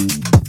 you